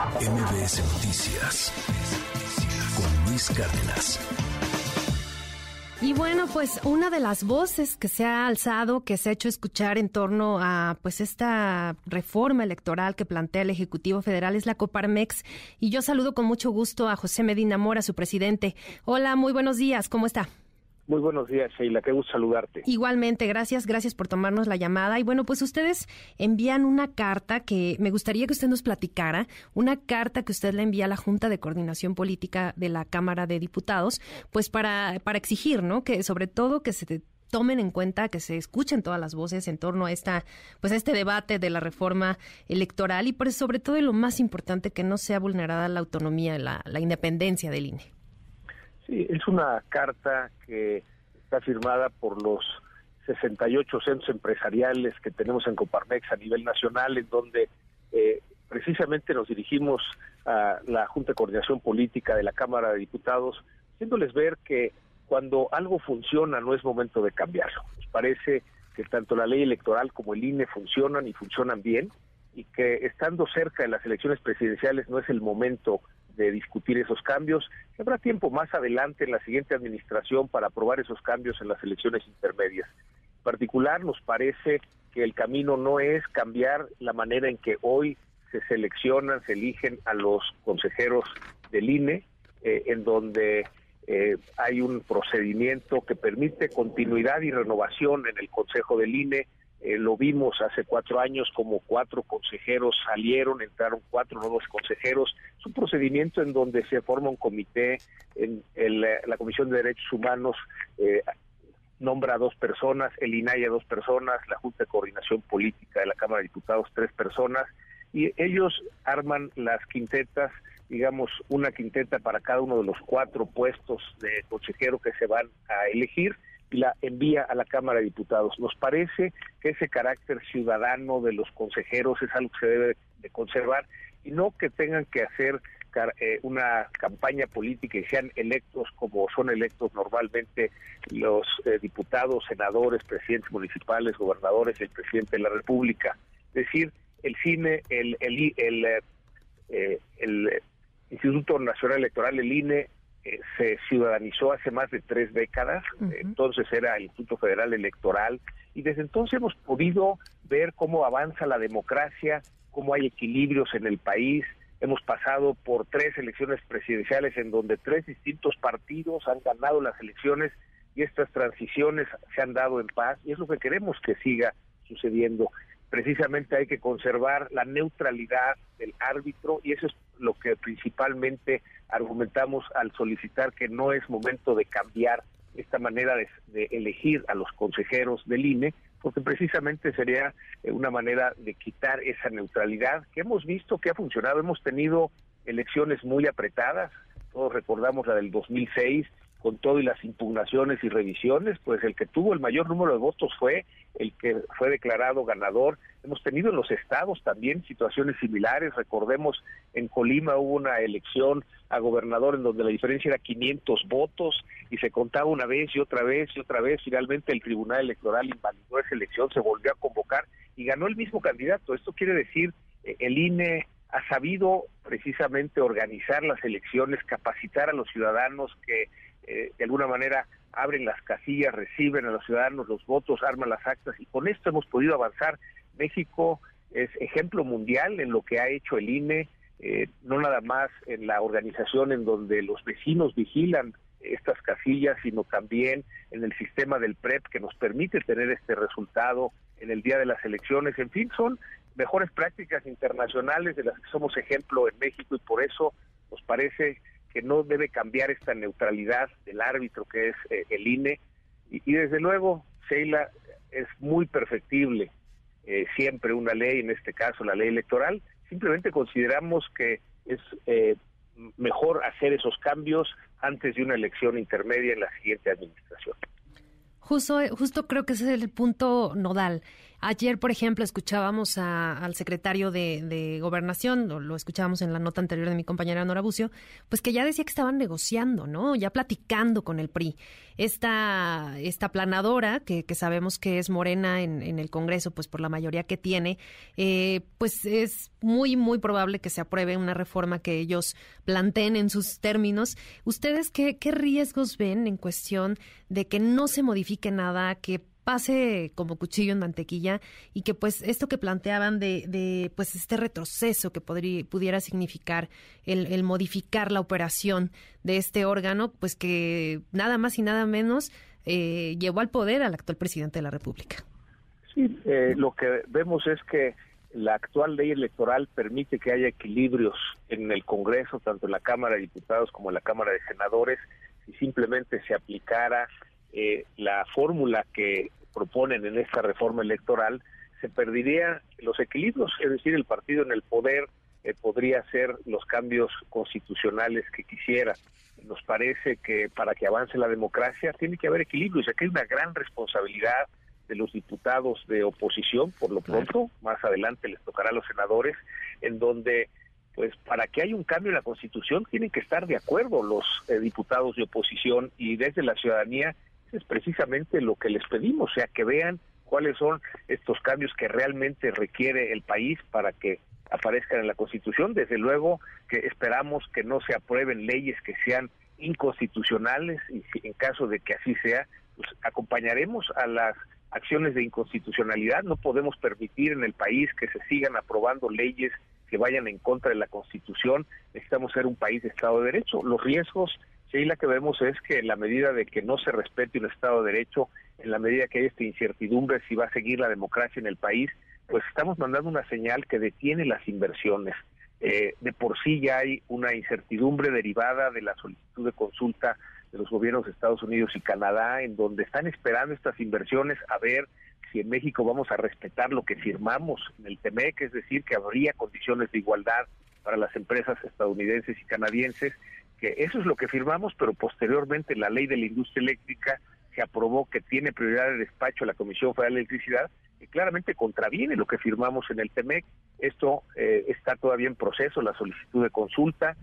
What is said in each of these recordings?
MBS Noticias con Luis Cárdenas. Y bueno, pues una de las voces que se ha alzado, que se ha hecho escuchar en torno a pues esta reforma electoral que plantea el Ejecutivo Federal es la Coparmex. Y yo saludo con mucho gusto a José Medina Mora, su presidente. Hola, muy buenos días, ¿cómo está? Muy buenos días, Sheila. Qué gusto saludarte. Igualmente, gracias, gracias por tomarnos la llamada. Y bueno, pues ustedes envían una carta que me gustaría que usted nos platicara, una carta que usted le envía a la Junta de Coordinación Política de la Cámara de Diputados, pues para, para exigir, ¿no? Que sobre todo que se tomen en cuenta que se escuchen todas las voces en torno a esta pues a este debate de la reforma electoral y por sobre todo y lo más importante que no sea vulnerada la autonomía la, la independencia del INE. Sí, es una carta que está firmada por los 68 centros empresariales que tenemos en Coparmex a nivel nacional, en donde eh, precisamente nos dirigimos a la Junta de Coordinación Política de la Cámara de Diputados, haciéndoles ver que cuando algo funciona no es momento de cambiarlo. Nos parece que tanto la ley electoral como el INE funcionan y funcionan bien y que estando cerca de las elecciones presidenciales no es el momento de discutir esos cambios. Habrá tiempo más adelante en la siguiente administración para aprobar esos cambios en las elecciones intermedias. En particular, nos parece que el camino no es cambiar la manera en que hoy se seleccionan, se eligen a los consejeros del INE, eh, en donde eh, hay un procedimiento que permite continuidad y renovación en el Consejo del INE, eh, lo vimos hace cuatro años como cuatro consejeros salieron, entraron cuatro nuevos consejeros. Es un procedimiento en donde se forma un comité, en la Comisión de Derechos Humanos eh, nombra a dos personas, el INAI a dos personas, la Junta de Coordinación Política de la Cámara de Diputados tres personas, y ellos arman las quintetas, digamos, una quinteta para cada uno de los cuatro puestos de consejero que se van a elegir y la envía a la Cámara de Diputados. Nos parece que ese carácter ciudadano de los consejeros es algo que se debe de conservar y no que tengan que hacer eh, una campaña política y sean electos como son electos normalmente los eh, diputados, senadores, presidentes municipales, gobernadores, el presidente de la República. Es decir, el CINE, el, el, el, eh, el Instituto Nacional Electoral, el INE, eh, se ciudadanizó hace más de tres décadas, entonces era el Instituto Federal Electoral, y desde entonces hemos podido ver cómo avanza la democracia, cómo hay equilibrios en el país. Hemos pasado por tres elecciones presidenciales en donde tres distintos partidos han ganado las elecciones y estas transiciones se han dado en paz y es lo que queremos que siga sucediendo. Precisamente hay que conservar la neutralidad del árbitro y eso es lo que principalmente argumentamos al solicitar que no es momento de cambiar esta manera de, elegir a los consejeros del INE, porque precisamente sería eh, una manera de quitar esa neutralidad que hemos visto que ha funcionado. Hemos tenido elecciones muy apretadas, todos recordamos la del 2006, con todo y las impugnaciones y revisiones, pues el que tuvo el mayor número de votos fue el que fue declarado ganador. Hemos tenido en los estados también situaciones similares. Recordemos, en Colima hubo una elección a gobernador en donde la diferencia era 500 votos y se contaba una vez y otra vez y otra vez. Finalmente el Tribunal Electoral invalidó esa elección, se volvió a convocar y ganó el mismo candidato. Esto quiere decir, eh, el INE ha sabido precisamente organizar las elecciones, capacitar a los ciudadanos que eh, de alguna manera abren las casillas, reciben a los ciudadanos los votos, arman las actas y con esto hemos podido avanzar. México es ejemplo mundial en lo que ha hecho el INE, eh, no nada más en la organización en donde los vecinos vigilan estas casillas, sino también en el sistema del PREP que nos permite tener este resultado en el día de las elecciones. En fin, son mejores prácticas internacionales de las que somos ejemplo en México y por eso nos parece que no debe cambiar esta neutralidad del árbitro que es eh, el INE. Y, desde luego, Sheila, es muy perfectible eh, siempre una ley, en este caso la ley electoral. Simplemente consideramos que es eh, mejor hacer esos cambios antes de una elección intermedia en la siguiente administración. Justo, justo creo que ese es el punto nodal. Ayer, por ejemplo, escuchábamos al secretario de, Gobernación, lo, escuchábamos en la nota anterior de mi compañera Nora Bucio, pues que ya decía que estaban negociando, ¿no? Ya platicando con el PRI. Esta, esta planadora, que, sabemos que es morena en, el Congreso, pues por la mayoría que tiene, eh, pues es muy, muy probable que se apruebe una reforma que ellos planteen en sus términos. ¿Ustedes qué riesgos ven en cuestión de que no se modifique nada, que pase como cuchillo en mantequilla y que pues esto que planteaban de, de pues este retroceso que podría, pudiera significar el, modificar la operación de este órgano, pues que nada más y nada menos eh, llevó al poder al actual presidente de la República. Sí, eh, lo que vemos es que la actual ley electoral permite que haya equilibrios en el Congreso, tanto en la Cámara de Diputados como en la Cámara de Senadores, si simplemente se aplicara eh, la fórmula que proponen en esta reforma electoral, se perdería los equilibrios, es decir, el partido en el poder eh, podría hacer los cambios constitucionales que quisiera. Nos parece que para que avance la democracia tiene que haber equilibrios, ya que hay una gran responsabilidad de los diputados de oposición, por lo pronto, más adelante les tocará a los senadores, en donde pues para que haya un cambio en la Constitución tienen que estar de acuerdo los eh, diputados de oposición y desde la ciudadanía es precisamente lo que les pedimos, o sea, que vean cuáles son estos cambios que realmente requiere el país para que aparezcan en la Constitución. Desde luego que esperamos que no se aprueben leyes que sean inconstitucionales y en caso de que así sea, pues acompañaremos a las acciones de inconstitucionalidad. No podemos permitir en el país que se sigan aprobando leyes que vayan en contra de la Constitución. Necesitamos ser un país de Estado de Derecho. Los riesgos, sí, la que vemos es que en la medida de que no se respete un Estado de Derecho, en la medida que hay esta incertidumbre si va a seguir la democracia en el país, pues estamos mandando una señal que detiene las inversiones. Eh, de por sí ya hay una incertidumbre derivada de la solicitud de consulta de los gobiernos de Estados Unidos y Canadá, en donde están esperando estas inversiones a ver si en México vamos a respetar lo que firmamos en el TEMEC, es decir, que habría condiciones de igualdad para las empresas estadounidenses y canadienses, que eso es lo que firmamos, pero posteriormente la ley de la industria eléctrica se aprobó que tiene prioridad de despacho la Comisión Federal de Electricidad, que claramente contraviene lo que firmamos en el TEMEC. Esto eh, está todavía en proceso, la solicitud de consulta,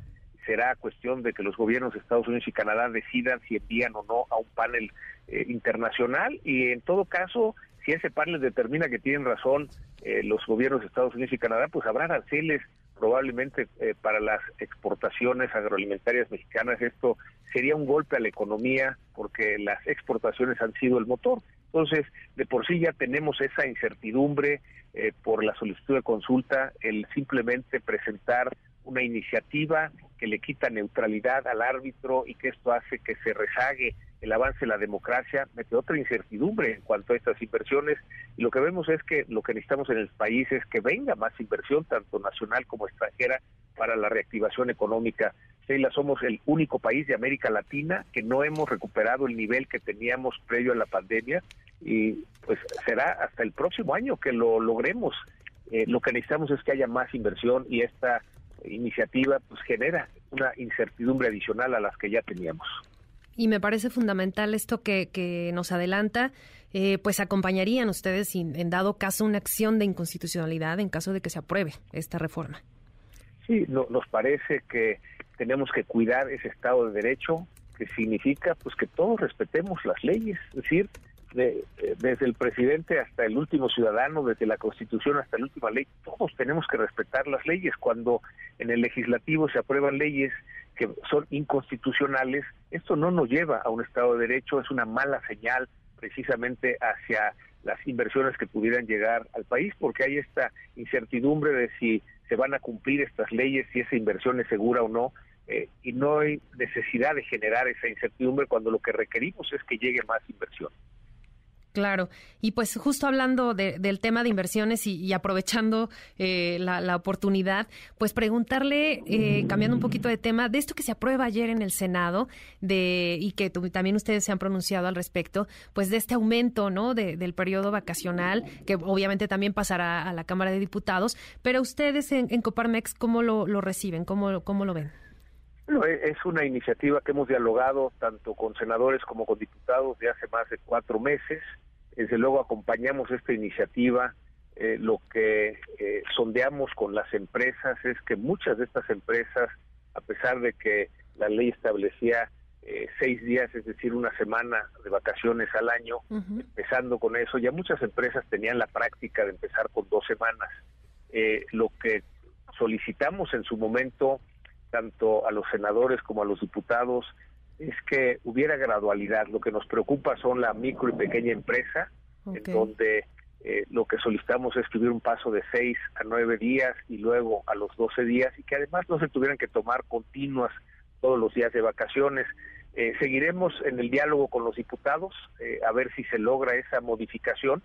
será cuestión de que los gobiernos de Estados Unidos y Canadá decidan si envían o no a un panel eh, internacional y en todo caso, si ese panel determina que tienen razón eh, los gobiernos de Estados Unidos y Canadá, pues habrá aranceles probablemente eh, para las exportaciones agroalimentarias mexicanas. Esto sería un golpe a la economía porque las exportaciones han sido el motor. Entonces, de por sí ya tenemos esa incertidumbre por la solicitud de consulta, el simplemente presentar una iniciativa que le quita neutralidad al árbitro y que esto hace que se rezague el avance de la democracia, mete otra incertidumbre en cuanto a estas inversiones y lo que vemos es que lo que necesitamos en el país es que venga más inversión, tanto nacional como extranjera, para la reactivación económica. Sheila, somos el único país de América Latina que no hemos recuperado el nivel que teníamos previo a la pandemia y pues será hasta el próximo año que lo logremos. Eh, lo que necesitamos es que haya más inversión y esta iniciativa pues genera una incertidumbre adicional a las que ya teníamos. Y me parece fundamental esto que, nos adelanta, eh, pues acompañarían ustedes en dado caso una acción de inconstitucionalidad en caso de que se apruebe esta reforma. Sí, nos parece que tenemos que cuidar ese Estado de Derecho, que significa pues que todos respetemos las leyes, es decir, de, eh, desde el presidente hasta el último ciudadano, desde la Constitución hasta la última ley, todos tenemos que respetar las leyes. Cuando en el legislativo se aprueban leyes que son inconstitucionales, esto no nos lleva a un Estado de Derecho, es una mala señal precisamente hacia las inversiones que pudieran llegar al país, porque hay esta incertidumbre de si se van a cumplir estas leyes, si esa inversión es segura o no, eh, y no hay necesidad de generar esa incertidumbre cuando lo que requerimos es que llegue más inversión. Claro, y pues justo hablando del tema de inversiones y, aprovechando eh, la, oportunidad, pues preguntarle, eh, cambiando un poquito de tema, de esto que se aprueba ayer en el Senado de y que también ustedes se han pronunciado al respecto, pues de este aumento, ¿no? del periodo vacacional, que obviamente también pasará a la Cámara de Diputados, pero ustedes en, Coparmex, ¿cómo lo, reciben? ¿Cómo, ¿Cómo lo ven? Bueno, e, es una iniciativa que hemos dialogado tanto con senadores como con diputados de hace más de cuatro meses Desde luego acompañamos esta iniciativa. Eh, lo que eh, sondeamos con las empresas es que muchas de estas empresas, a pesar de que la ley establecía eh, seis días, es decir, una semana de vacaciones al año, empezando con eso, ya muchas empresas tenían la práctica de empezar con dos semanas. lo que solicitamos en su momento, tanto a los senadores como a los diputados, es que hubiera gradualidad. Lo que nos preocupa son la micro y pequeña empresa, en donde eh, lo que solicitamos es que hubiera un paso de seis a nueve días y luego a los doce días y que además no se tuvieran que tomar continuas todos los días de vacaciones. Eh, seguiremos en el diálogo con los diputados eh, a ver si se logra esa modificación,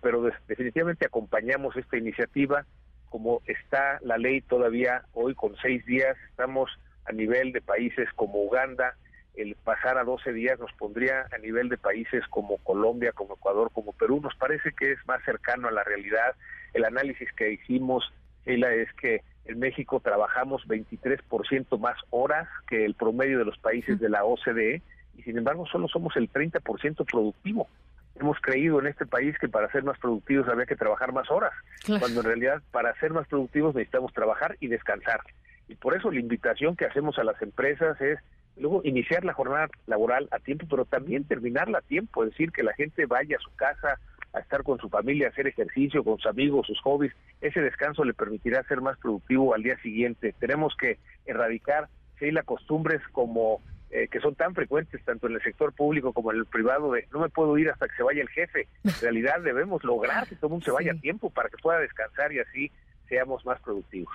pero definitivamente acompañamos esta iniciativa. Como está la ley todavía hoy con seis días, estamos a nivel de países como Uganda, el pasar a 12 días nos pondría a nivel de países como Colombia, como Ecuador, como Perú. Nos parece que es más cercano a la realidad. El análisis que hicimos, Sheila, es que en México trabajamos 23% más horas que el promedio de los países de la OCDE y sin embargo solo somos el 30% productivo. Hemos creído en este país que para ser más productivos había que trabajar más horas, cuando en realidad para ser más productivos necesitamos trabajar y descansar. Y por eso la invitación que hacemos a las empresas es luego iniciar la jornada laboral a tiempo, pero también terminarla a tiempo, es decir, que la gente vaya a su casa a estar con su familia, a hacer ejercicio, con sus amigos, sus hobbies. Ese descanso le permitirá ser más productivo al día siguiente. Tenemos que erradicar, si hay las costumbres como eh, que son tan frecuentes tanto en el sector público como en el privado de no me puedo ir hasta que se vaya el jefe. En realidad debemos lograr que todo el mundo se vaya a tiempo para que pueda descansar y así seamos más productivos.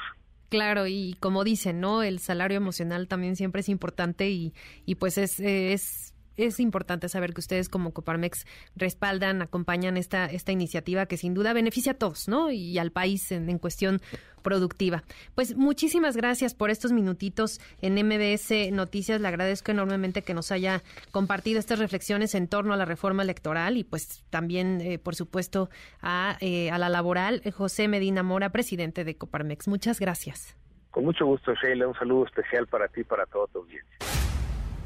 Claro, y como dicen, ¿no? El salario emocional también siempre es importante y, y pues es, es es importante saber que ustedes como Coparmex respaldan, acompañan esta, esta iniciativa que sin duda beneficia a todos, ¿no? Y al país en, cuestión productiva. Pues muchísimas gracias por estos minutitos en MBS Noticias. Le agradezco enormemente que nos haya compartido estas reflexiones en torno a la reforma electoral y pues también, eh, por supuesto, a, eh, a la laboral. José Medina Mora, presidente de Coparmex. Muchas gracias. Con mucho gusto, Sheila. Un saludo especial para ti y para todo tu audiencia.